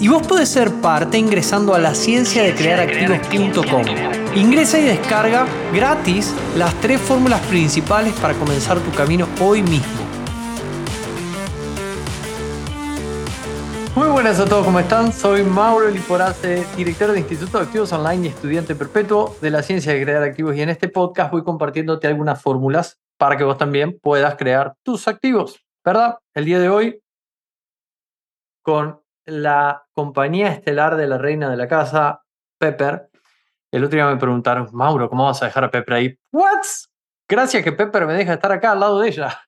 y vos podés ser parte ingresando a la ciencia de crear activos.com. Ingresa y descarga gratis las tres fórmulas principales para comenzar tu camino hoy mismo. Muy buenas a todos, ¿cómo están? Soy Mauro Liporace, director del Instituto de Activos Online y estudiante perpetuo de la ciencia de crear activos. Y en este podcast voy compartiéndote algunas fórmulas para que vos también puedas crear tus activos, ¿verdad? El día de hoy, con la compañía estelar de la reina de la casa, Pepper. El otro día me preguntaron, Mauro, ¿cómo vas a dejar a Pepper ahí? ¿What? Gracias que Pepper me deja estar acá al lado de ella.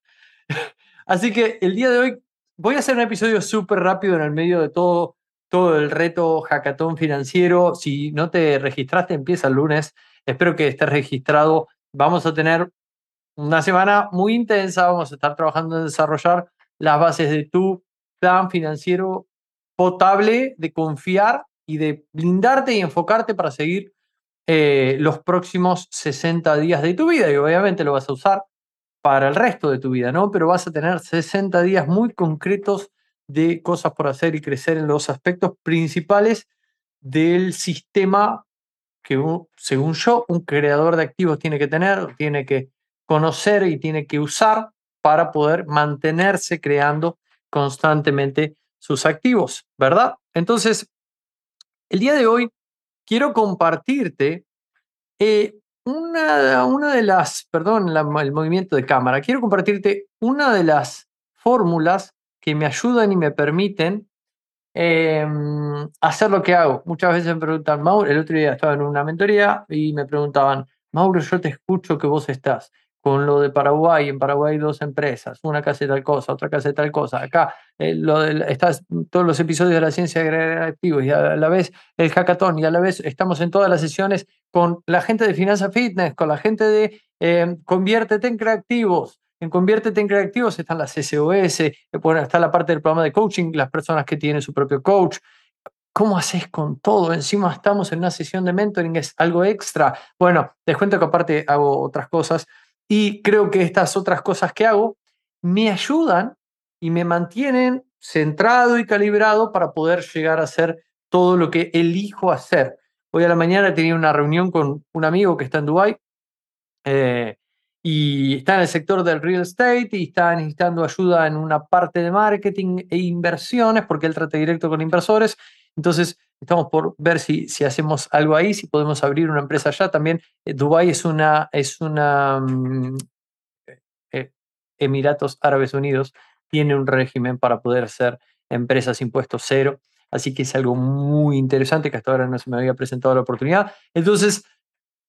Así que el día de hoy voy a hacer un episodio súper rápido en el medio de todo, todo el reto hackathon financiero. Si no te registraste, empieza el lunes. Espero que estés registrado. Vamos a tener una semana muy intensa. Vamos a estar trabajando en desarrollar las bases de tu plan financiero potable, de confiar y de blindarte y enfocarte para seguir eh, los próximos 60 días de tu vida. Y obviamente lo vas a usar para el resto de tu vida, ¿no? Pero vas a tener 60 días muy concretos de cosas por hacer y crecer en los aspectos principales del sistema que, según yo, un creador de activos tiene que tener, tiene que conocer y tiene que usar para poder mantenerse creando constantemente sus activos, ¿verdad? Entonces, el día de hoy quiero compartirte eh, una, una de las, perdón, el movimiento de cámara, quiero compartirte una de las fórmulas que me ayudan y me permiten em, hacer lo que hago. Muchas veces me preguntan, Mauro, el otro día estaba en una mentoría y me preguntaban, Mauro, yo te escucho que vos estás con lo de Paraguay, en Paraguay hay dos empresas, una que hace tal cosa, otra que hace tal cosa. Acá eh, lo estás, todos los episodios de la ciencia de activos y a la vez el hackathon y a la vez estamos en todas las sesiones con la gente de Finanza Fitness, con la gente de eh, Conviértete en Creativos. En Conviértete en Creativos están las SOS, eh, bueno, está la parte del programa de coaching, las personas que tienen su propio coach. ¿Cómo haces con todo? Encima estamos en una sesión de mentoring, es algo extra. Bueno, les cuento que aparte hago otras cosas. Y creo que estas otras cosas que hago me ayudan y me mantienen centrado y calibrado para poder llegar a hacer todo lo que elijo hacer. Hoy a la mañana tenía una reunión con un amigo que está en Dubái eh, y está en el sector del real estate y está necesitando ayuda en una parte de marketing e inversiones porque él trata directo con inversores. Entonces, estamos por ver si, hacemos algo ahí, si podemos abrir una empresa allá. También eh, Dubái es una, mm, eh, Emiratos Árabes Unidos, tiene un régimen para poder hacer empresas impuestos cero. Así que es algo muy interesante que hasta ahora no se me había presentado la oportunidad. Entonces,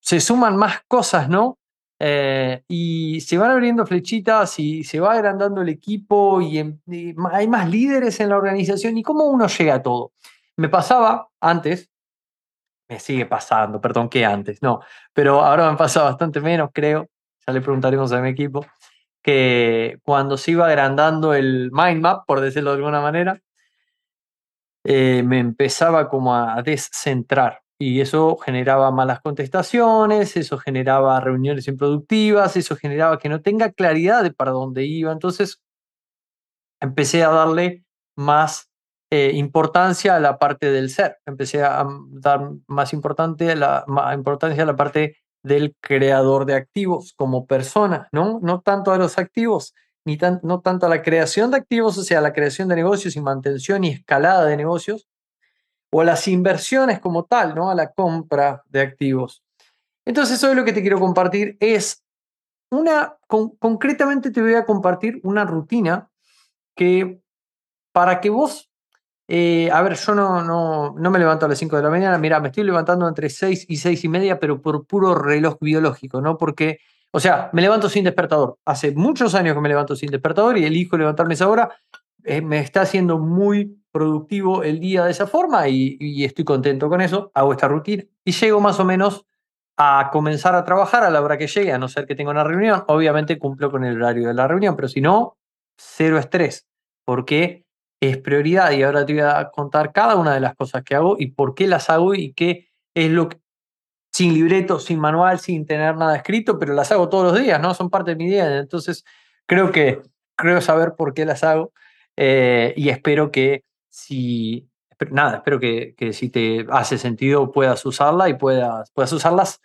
se suman más cosas, ¿no? Eh, y se van abriendo flechitas y se va agrandando el equipo y, y, hay más líderes en la organización y cómo uno llega a todo. Me pasaba antes, me sigue pasando, perdón que antes, no, pero ahora me pasa bastante menos, creo, ya le preguntaremos a mi equipo, que cuando se iba agrandando el mind map, por decirlo de alguna manera, eh, me empezaba como a descentrar y eso generaba malas contestaciones, eso generaba reuniones improductivas, eso generaba que no tenga claridad de para dónde iba. Entonces empecé a darle más eh, importancia a la parte del ser. Empecé a dar más, importante la, importancia a la parte del creador de activos como persona, ¿no? No tanto a los activos, ni tan, no tanto a la creación de activos, o sea, la creación de negocios y mantención y escalada de negocios, o a las inversiones como tal, ¿no? A la compra de activos. Entonces, hoy lo que te quiero compartir es una, concretamente te voy a compartir una rutina que para que vos eh, a ver, yo no, no, no, me levanto a las 5 de la mañana. Mira, me estoy levantando entre 6 y 6 y media, pero por puro reloj biológico, ¿no? Porque, o sea, me levanto sin despertador. Hace muchos años que me levanto sin despertador y elijo levantarme esa hora. eh, me está haciendo muy productivo el día de esa forma y, y estoy contento con eso, hago esta rutina y llego más o menos a comenzar a trabajar a la hora que llegue, a no ser que tenga una reunión. Obviamente cumplo con el horario de la reunión, pero si no, cero estrés, porque es prioridad y ahora te voy a contar cada una de las cosas que hago y por qué las hago y qué es lo que, sin libreto, sin manual, sin tener nada escrito, pero las hago todos los días, ¿no? Son parte de mi día. Entonces, creo que creo saber por qué las hago eh, y espero que si nada, espero que, si te hace sentido puedas usarla y puedas, puedas usarlas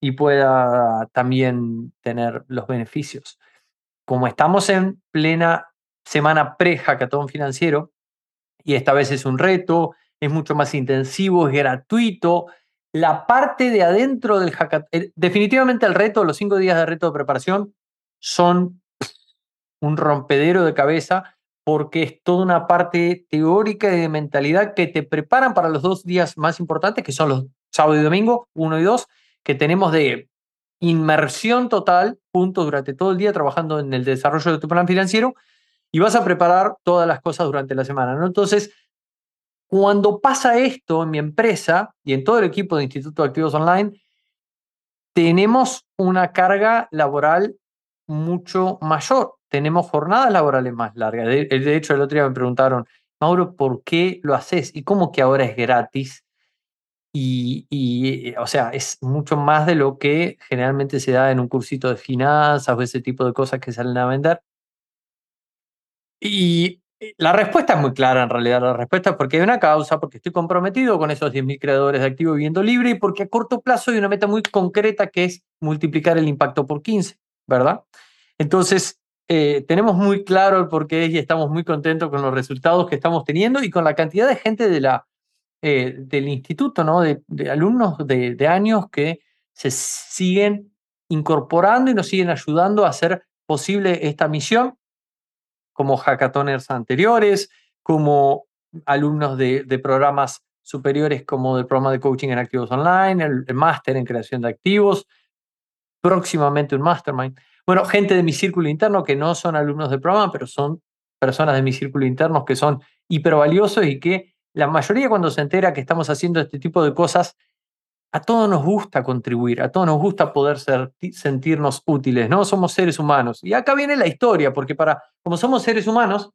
y pueda también tener los beneficios. Como estamos en plena semana pre-hackathon financiero, y esta vez es un reto, es mucho más intensivo, es gratuito, la parte de adentro del hackathon, definitivamente el reto, los cinco días de reto de preparación son un rompedero de cabeza porque es toda una parte teórica y de mentalidad que te preparan para los dos días más importantes, que son los sábado y domingo, uno y dos, que tenemos de inmersión total, juntos durante todo el día trabajando en el desarrollo de tu plan financiero y vas a preparar todas las cosas durante la semana. ¿no? Entonces, cuando pasa esto en mi empresa y en todo el equipo de Instituto de Activos Online, tenemos una carga laboral mucho mayor tenemos jornadas laborales más largas. De, hecho, el otro día me preguntaron, Mauro, ¿por qué lo haces? ¿Y cómo que ahora es gratis? Y, o sea, es mucho más de lo que generalmente se da en un cursito de finanzas o ese tipo de cosas que salen a vender. Y la respuesta es muy clara en realidad. La respuesta es porque hay una causa, porque estoy comprometido con esos 10.000 creadores de activo viviendo libre y porque a corto plazo hay una meta muy concreta que es multiplicar el impacto por 15, ¿verdad? Entonces, eh, tenemos muy claro el porqué y estamos muy contentos con los resultados que estamos teniendo y con la cantidad de gente de la, eh, del instituto, ¿no? de, alumnos de, años que se siguen incorporando y nos siguen ayudando a hacer posible esta misión, como hackathoners anteriores, como alumnos de, programas superiores como del programa de coaching en activos online, el, el máster en creación de activos, próximamente un mastermind. Bueno, gente de mi círculo interno que no son alumnos del programa, pero son personas de mi círculo interno que son hipervaliosos y que la mayoría cuando se entera que estamos haciendo este tipo de cosas, a todos nos gusta contribuir, a todos nos gusta poder sentirnos útiles, ¿no? Somos seres humanos. Y acá viene la historia, porque para, como somos seres humanos,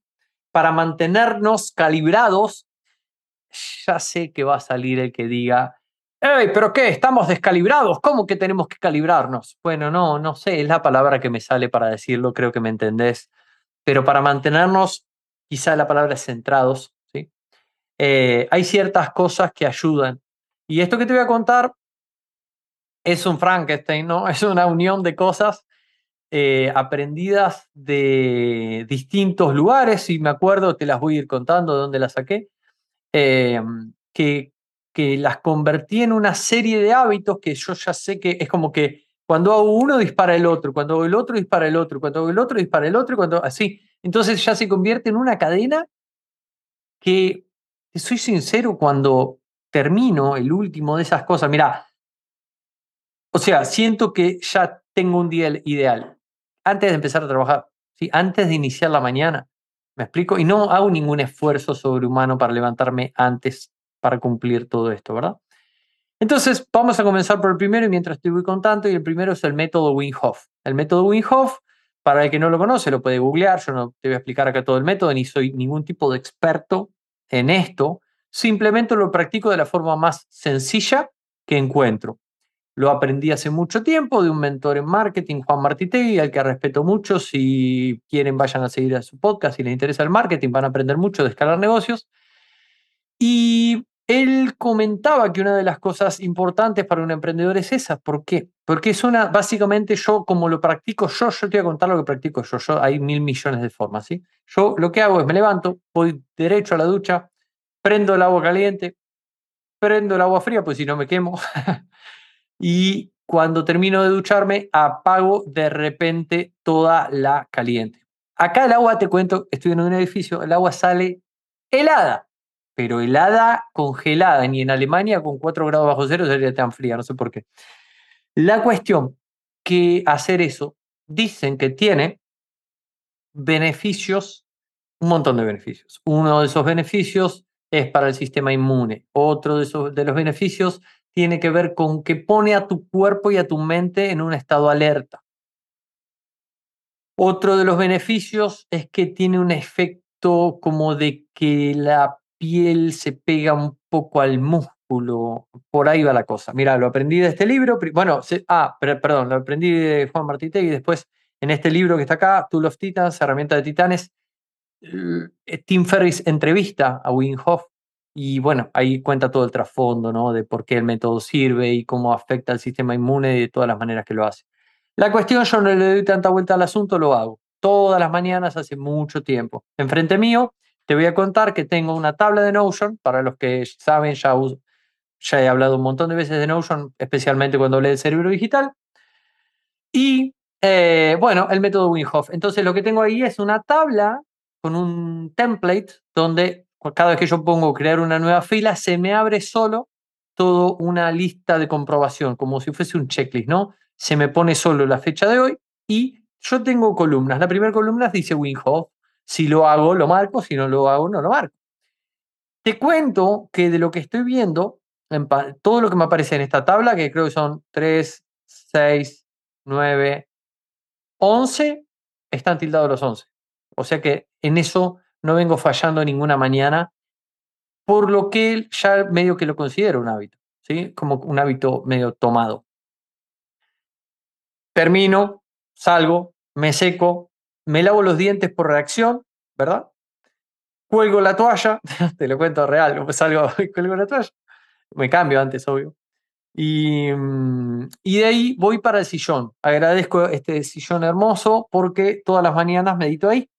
para mantenernos calibrados, ya sé que va a salir el que diga, ¡Ey, pero qué! Estamos descalibrados. ¿Cómo que tenemos que calibrarnos? Bueno, no, no sé, es la palabra que me sale para decirlo, creo que me entendés. Pero para mantenernos, quizá la palabra es centrados, ¿sí? Eh, hay ciertas cosas que ayudan. Y esto que te voy a contar es un Frankenstein, ¿no? Es una unión de cosas eh, aprendidas de distintos lugares, y me acuerdo, te las voy a ir contando de dónde las saqué, eh, que que las convertí en una serie de hábitos que yo ya sé que es como que cuando hago uno dispara el otro, cuando hago el otro dispara el otro, cuando hago el otro dispara el otro, cuando así. Entonces ya se convierte en una cadena que, soy sincero, cuando termino el último de esas cosas, mira, o sea, siento que ya tengo un día ideal antes de empezar a trabajar, ¿sí? antes de iniciar la mañana. ¿Me explico? Y no hago ningún esfuerzo sobrehumano para levantarme antes para cumplir todo esto, ¿verdad? Entonces, vamos a comenzar por el primero y mientras te voy contando, y el primero es el método Wim Hof. El método Wim Hof, para el que no lo conoce, lo puede googlear, yo no te voy a explicar acá todo el método, ni soy ningún tipo de experto en esto, simplemente lo practico de la forma más sencilla que encuentro. Lo aprendí hace mucho tiempo de un mentor en marketing, Juan Martitegui, al que respeto mucho. Si quieren, vayan a seguir a su podcast. Si les interesa el marketing, van a aprender mucho de escalar negocios. Y él comentaba que una de las cosas importantes para un emprendedor es esa. ¿Por qué? Porque es una, básicamente yo, como lo practico yo, yo te voy a contar lo que practico yo. yo hay mil millones de formas, ¿sí? Yo lo que hago es me levanto, voy derecho a la ducha, prendo el agua caliente, prendo el agua fría, pues si no me quemo. y cuando termino de ducharme, apago de repente toda la caliente. Acá el agua, te cuento, estoy en un edificio, el agua sale helada pero helada congelada, ni en Alemania con 4 grados bajo cero sería tan fría, no sé por qué. La cuestión que hacer eso dicen que tiene beneficios un montón de beneficios. Uno de esos beneficios es para el sistema inmune. Otro de, los beneficios tiene que ver con que pone a tu cuerpo y a tu mente en un estado alerta. Otro de los beneficios es que tiene un efecto como de que la piel se pega un poco al músculo. Por ahí va la cosa. Mira, lo aprendí de este libro. Bueno, ah, perdón, lo aprendí de Juan Martite y después en este libro que está acá, Tool of Titans, Herramienta de Titanes, Tim Ferris entrevista a Wim Hof y bueno, ahí cuenta todo el trasfondo, ¿no? De por qué el método sirve y cómo afecta al sistema inmune y de todas las maneras que lo hace. La cuestión, yo no le doy tanta vuelta al asunto, lo hago todas las mañanas hace mucho tiempo. Enfrente mío, te voy a contar que tengo una tabla de Notion, para los que saben, ya, ya he hablado un montón de veces de Notion, especialmente cuando hablé del cerebro digital. Y eh, bueno, el método Wim Hof. Entonces, lo que tengo ahí es una tabla con un template donde cada vez que yo pongo crear una nueva fila, se me abre solo toda una lista de comprobación, como si fuese un checklist, ¿no? Se me pone solo la fecha de hoy y yo tengo columnas. La primera columna dice Wim Hof. Si lo hago, lo marco. Si no lo hago, no lo marco. Te cuento que de lo que estoy viendo, todo lo que me aparece en esta tabla, que creo que son 3, 6, 9, 11, están tildados los 11. O sea que en eso no vengo fallando ninguna mañana, por lo que ya medio que lo considero un hábito, ¿sí? Como un hábito medio tomado. Termino, salgo, me seco, me lavo los dientes por reacción, ¿verdad? Cuelgo la toalla, te lo cuento real, salgo, cuelgo la toalla, me cambio antes, obvio. Y, mm, y, de ahí voy para el sillón. Agradezco este sillón hermoso porque todas las mañanas medito ahí.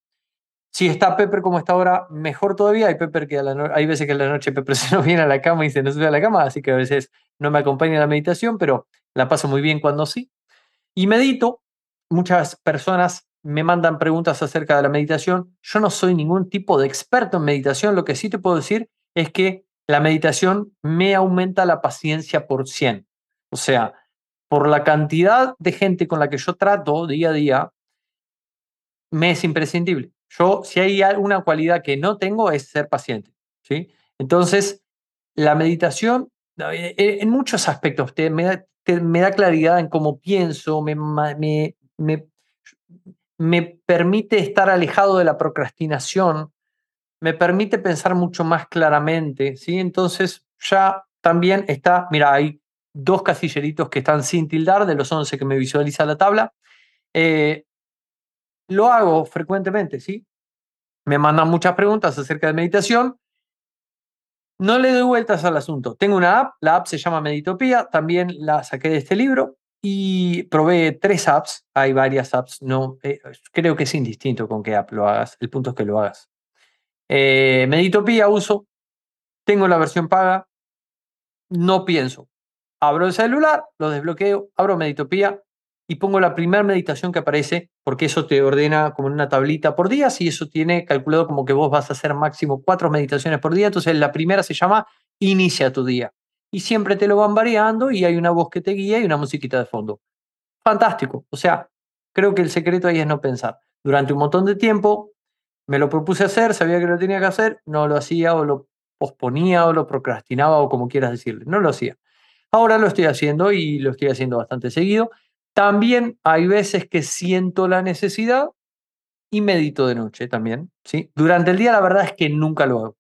Si está Pepper como está ahora, mejor todavía. Hay Pepper que hay veces que en la noche Pepper se nos viene a la cama y se nos sube a la cama, así que a veces no me acompaña en la meditación, pero la paso muy bien cuando sí. Y medito. Muchas personas me mandan preguntas acerca de la meditación. Yo no soy ningún tipo de experto en meditación. Lo que sí te puedo decir es que la meditación me aumenta la paciencia por 100. O sea, por la cantidad de gente con la que yo trato día a día, me es imprescindible. Yo, si hay alguna cualidad que no tengo, es ser paciente. ¿sí? Entonces, la meditación, eh, eh, en muchos aspectos, te, me, da, claridad en cómo pienso, me, me, me, me permite estar alejado de la procrastinación, me permite pensar mucho más claramente. ¿sí? Entonces, ya también está, mira, hay dos casilleritos que están sin tildar de los 11 que me visualiza la tabla. Eh, lo hago frecuentemente, ¿sí? Me mandan muchas preguntas acerca de meditación. No le doy vueltas al asunto. Tengo una app, la app se llama Meditopía, también la saqué de este libro y probé tres apps. Hay varias apps, no, eh, creo que es indistinto con qué app lo hagas. El punto es que lo hagas. Eh, Meditopía uso, tengo la versión paga, no pienso. Abro el celular, lo desbloqueo, abro Meditopía, y pongo la primera meditación que aparece, porque eso te ordena como en una tablita por día, y eso tiene calculado como que vos vas a hacer máximo cuatro meditaciones por día, entonces la primera se llama Inicia tu día. Y siempre te lo van variando y hay una voz que te guía y una musiquita de fondo. Fantástico. O sea, creo que el secreto ahí es no pensar. Durante un montón de tiempo me lo propuse hacer, sabía que lo tenía que hacer, no lo hacía o lo posponía o lo procrastinaba o como quieras decirle, no lo hacía. Ahora lo estoy haciendo y lo estoy haciendo bastante seguido también hay veces que siento la necesidad y medito de noche también. ¿sí? Durante el día la verdad es que nunca lo hago.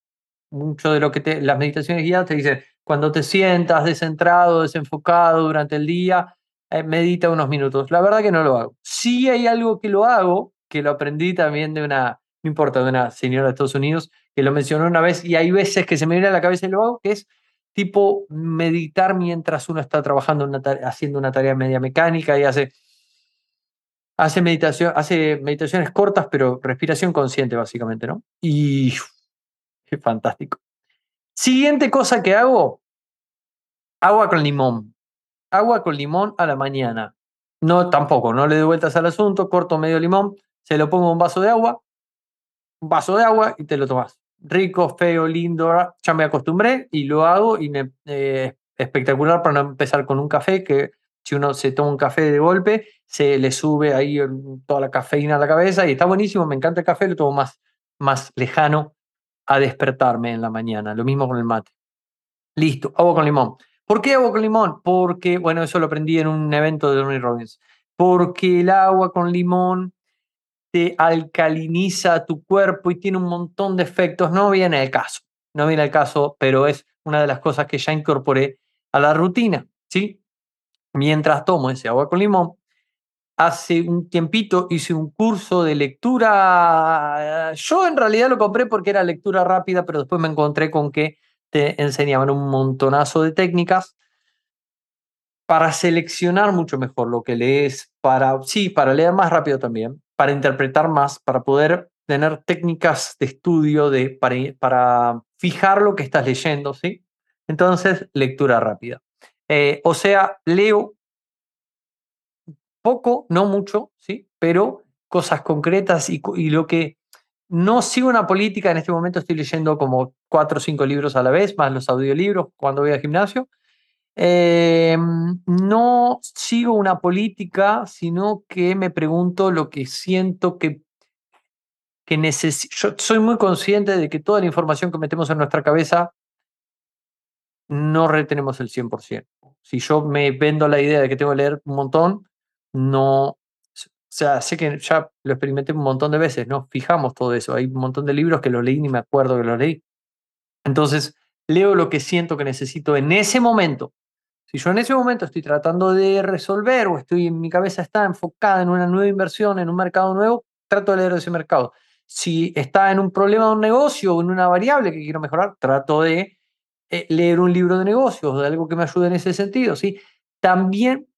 Mucho de lo que te, las meditaciones guiadas te dicen, cuando te sientas descentrado, desenfocado durante el día, eh, medita unos minutos. La verdad que no lo hago. Sí hay algo que lo hago, que lo aprendí también de una, no importa, de una señora de Estados Unidos, que lo mencionó una vez y hay veces que se me viene a la cabeza y lo hago, que es tipo meditar mientras uno está trabajando, haciendo una tarea media mecánica y hace, hace, meditación, hace meditaciones cortas, pero respiración consciente básicamente, ¿no? Y es fantástico. Siguiente cosa que hago, agua con limón. Agua con limón a la mañana. No, tampoco, no le doy vueltas al asunto, corto medio limón, se lo pongo en un vaso de agua, un vaso de agua y te lo tomas rico, feo, lindo, ya me acostumbré y lo hago y eh, espectacular para no empezar con un café que si uno se toma un café de golpe, se le sube ahí toda la cafeína a la cabeza y está buenísimo, me encanta el café, lo tomo más más lejano a despertarme en la mañana. Lo mismo con el mate. Listo, agua con limón. ¿Por qué agua con limón? Porque, bueno, eso lo aprendí en un evento de Tony Robbins. Porque el agua con limón te alcaliniza tu cuerpo y tiene un montón de efectos. No viene al caso, no viene al caso, pero es una de las cosas que ya incorporé a la rutina, ¿sí? Mientras tomo ese agua con limón, hace un tiempito hice un curso de lectura. Yo en realidad lo compré porque era lectura rápida, pero después me encontré con que te enseñaban un montonazo de técnicas para seleccionar mucho mejor lo que lees, para, sí, para leer más rápido también, para interpretar más, para poder tener técnicas de estudio, de, para, fijar lo que estás leyendo, ¿sí? Entonces, lectura rápida. Eh, o sea, leo poco, no mucho, ¿sí? Pero cosas concretas y, y lo que no sigo una política, en este momento estoy leyendo como cuatro o cinco libros a la vez, más los audiolibros cuando voy al gimnasio. Eh, no sigo una política, sino que me pregunto lo que siento que, que necesito. Yo soy muy consciente de que toda la información que metemos en nuestra cabeza no retenemos el 100%. Si yo me vendo la idea de que tengo que leer un montón, no, o sea, sé que ya lo experimenté un montón de veces, ¿no? Fijamos todo eso. Hay un montón de libros que los leí ni me acuerdo que los leí. Entonces, leo lo que siento que necesito en ese momento. Si yo en ese momento estoy tratando de resolver o estoy en mi cabeza está enfocada en una nueva inversión, en un mercado nuevo, trato de leer ese mercado. Si está en un problema de un negocio o en una variable que quiero mejorar, trato de eh, leer un libro de negocios o de algo que me ayude en ese sentido, ¿sí? También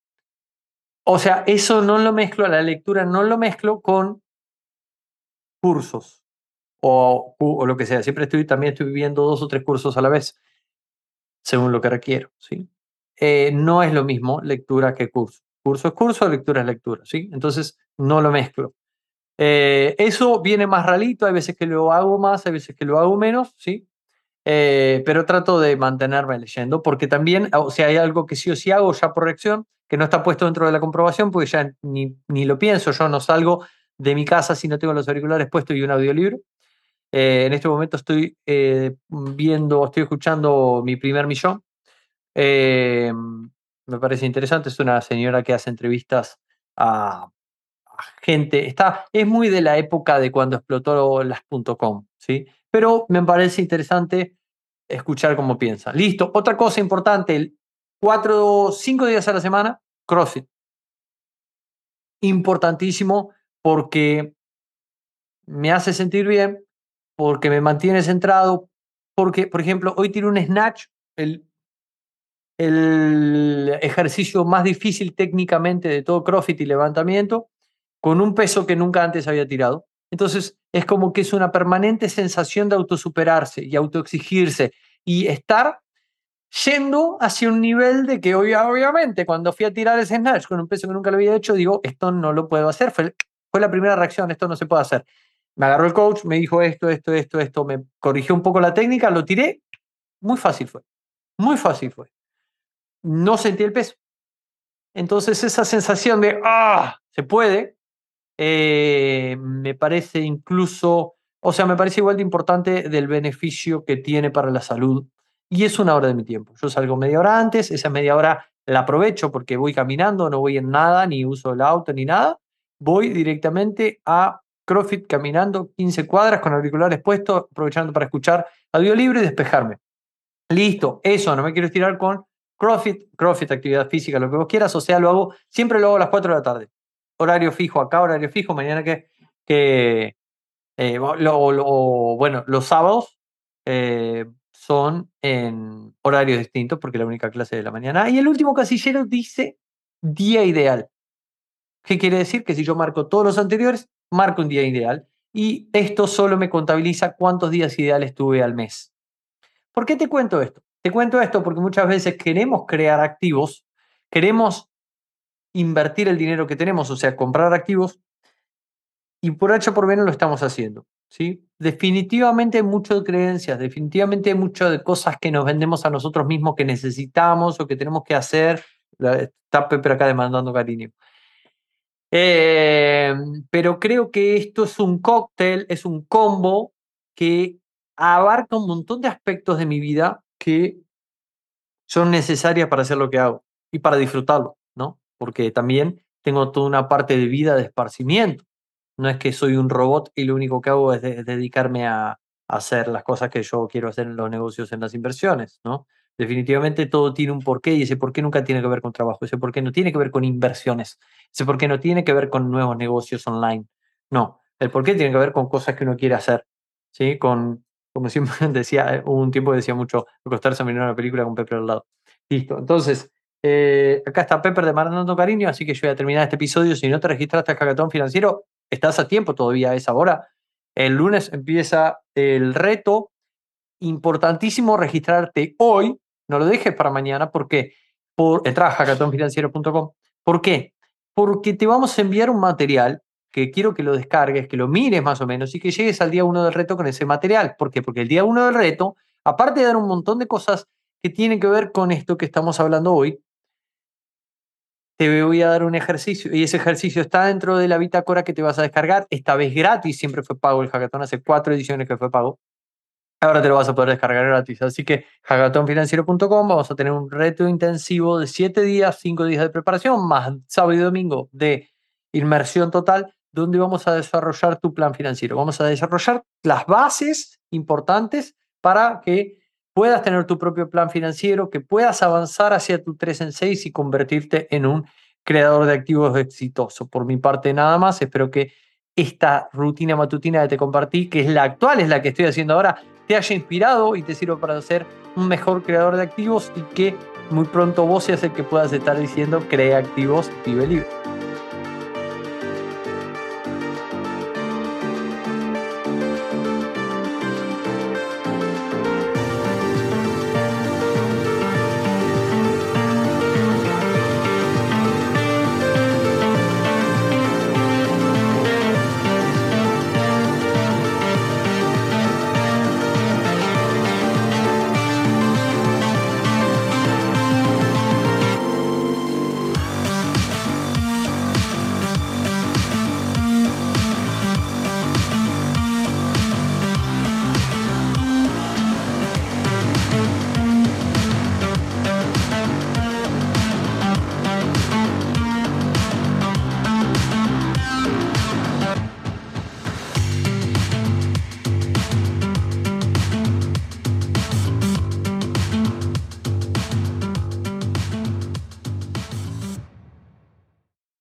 o sea, eso no lo mezclo, la lectura no lo mezclo con cursos o, o, lo que sea. Siempre estoy, también estoy viviendo dos o tres cursos a la vez, según lo que requiero, ¿sí? Eh, no es lo mismo lectura que curso. Curso es curso, lectura es lectura, ¿sí? Entonces, no lo mezclo. Eh, eso viene más ralito, hay veces que lo hago más, hay veces que lo hago menos, ¿sí? Eh, pero trato de mantenerme leyendo porque también, o sea, hay algo que sí o sí hago ya por reacción, que no está puesto dentro de la comprobación, porque ya ni, ni lo pienso, yo no salgo de mi casa si no tengo los auriculares puestos y un audiolibro. Eh, en este momento estoy viendo, estoy escuchando mi primer millón. Eh, me parece interesante, es una señora que hace entrevistas a, gente, está, es muy de la época de cuando explotó las .com, ¿sí? Pero me parece interesante escuchar cómo piensa. Listo, otra cosa importante, cuatro, cinco días a la semana, CrossFit. Importantísimo porque me hace sentir bien, porque me mantiene centrado, porque, por ejemplo, hoy tiene un snatch, el, el ejercicio más difícil técnicamente de todo CrossFit y levantamiento, con un peso que nunca antes había tirado. Entonces, es como que es una permanente sensación de autosuperarse y autoexigirse y estar yendo hacia un nivel de que obviamente cuando fui a tirar ese snatch con un peso que nunca lo había hecho, digo, esto no lo puedo hacer. Fue, fue la primera reacción, esto no se puede hacer. Me agarró el coach, me dijo esto, esto, esto, esto, me corrigió un poco la técnica, lo tiré, muy fácil fue, muy fácil fue. No sentí el peso. Entonces esa sensación de, ah, se puede, eh, me parece incluso, o sea, me parece igual de importante del beneficio que tiene para la salud y es una hora de mi tiempo. Yo salgo media hora antes, esa media hora la aprovecho porque voy caminando, no voy en nada, ni uso el auto, ni nada. Voy directamente a CrossFit caminando 15 cuadras con auriculares puestos, aprovechando para escuchar audiolibro y despejarme. Listo, eso, no me quiero estirar con CrossFit, CrossFit, actividad física, lo que vos quieras, o sea, lo hago, siempre lo hago a las 4 de la tarde. Horario fijo acá, horario fijo, mañana que, que eh, bueno, los sábados eh, son en horarios distintos porque la única clase de la mañana. Y el último casillero dice día ideal. ¿Qué quiere decir? Que si yo marco todos los anteriores, marco un día ideal. Y esto solo me contabiliza cuántos días ideales tuve al mes. ¿Por qué te cuento esto? Te cuento esto porque muchas veces queremos crear activos, queremos invertir el dinero que tenemos, o sea, comprar activos, y por H por menos lo estamos haciendo. ¿sí? Definitivamente hay mucho creencias, definitivamente hay mucho de cosas que nos vendemos a nosotros mismos que necesitamos o que tenemos que hacer. Está Pepe acá demandando cariño. Eh, pero creo que esto es un cóctel, es un combo que abarca un montón de aspectos de mi vida que son necesarias para hacer lo que hago y para disfrutarlo, ¿no? Porque también tengo toda una parte de vida de esparcimiento. No es que soy un robot y lo único que hago es, dedicarme a, hacer las cosas que yo quiero hacer en los negocios, en las inversiones, ¿no? Definitivamente todo tiene un porqué y ese porqué nunca tiene que ver con trabajo, ese porqué no tiene que ver con inversiones, ese porqué no tiene que ver con nuevos negocios online. No, el porqué tiene que ver con cosas que uno quiere hacer, ¿sí? Con, como siempre decía, un tiempo que decía mucho, acostarse a mirar una película con Pepper al lado. Listo, entonces, eh, acá está Pepper de Mandando Cariño, así que yo voy a terminar este episodio. Si no te registraste al Hackathon Financiero, estás a tiempo todavía a esa hora. El lunes empieza el reto. Importantísimo registrarte hoy. No lo dejes para mañana porque por, entra a hackathonfinanciero.com. ¿Por qué? Porque te vamos a enviar un material que quiero que lo descargues, que lo mires más o menos y que llegues al día uno del reto con ese material. ¿Por qué? Porque el día uno del reto, aparte de dar un montón de cosas que tienen que ver con esto que estamos hablando hoy, te voy a dar un ejercicio y ese ejercicio está dentro de la bitácora que te vas a descargar. Esta vez gratis, siempre fue pago el hackathon, hace cuatro ediciones que fue pago. Ahora te lo vas a poder descargar gratis. Así que hackathonfinanciero.com vamos a tener un reto intensivo de siete días, cinco días de preparación, más sábado y domingo de inmersión total, donde vamos a desarrollar tu plan financiero. Vamos a desarrollar las bases importantes para que puedas tener tu propio plan financiero, que puedas avanzar hacia tu 3 en 6 y convertirte en un creador de activos exitoso. Por mi parte nada más, espero que esta rutina matutina que te compartí, que es la actual, es la que estoy haciendo ahora, te haya inspirado y te sirva para ser un mejor creador de activos y que muy pronto vos seas el que puedas estar diciendo crea activos, vive libre.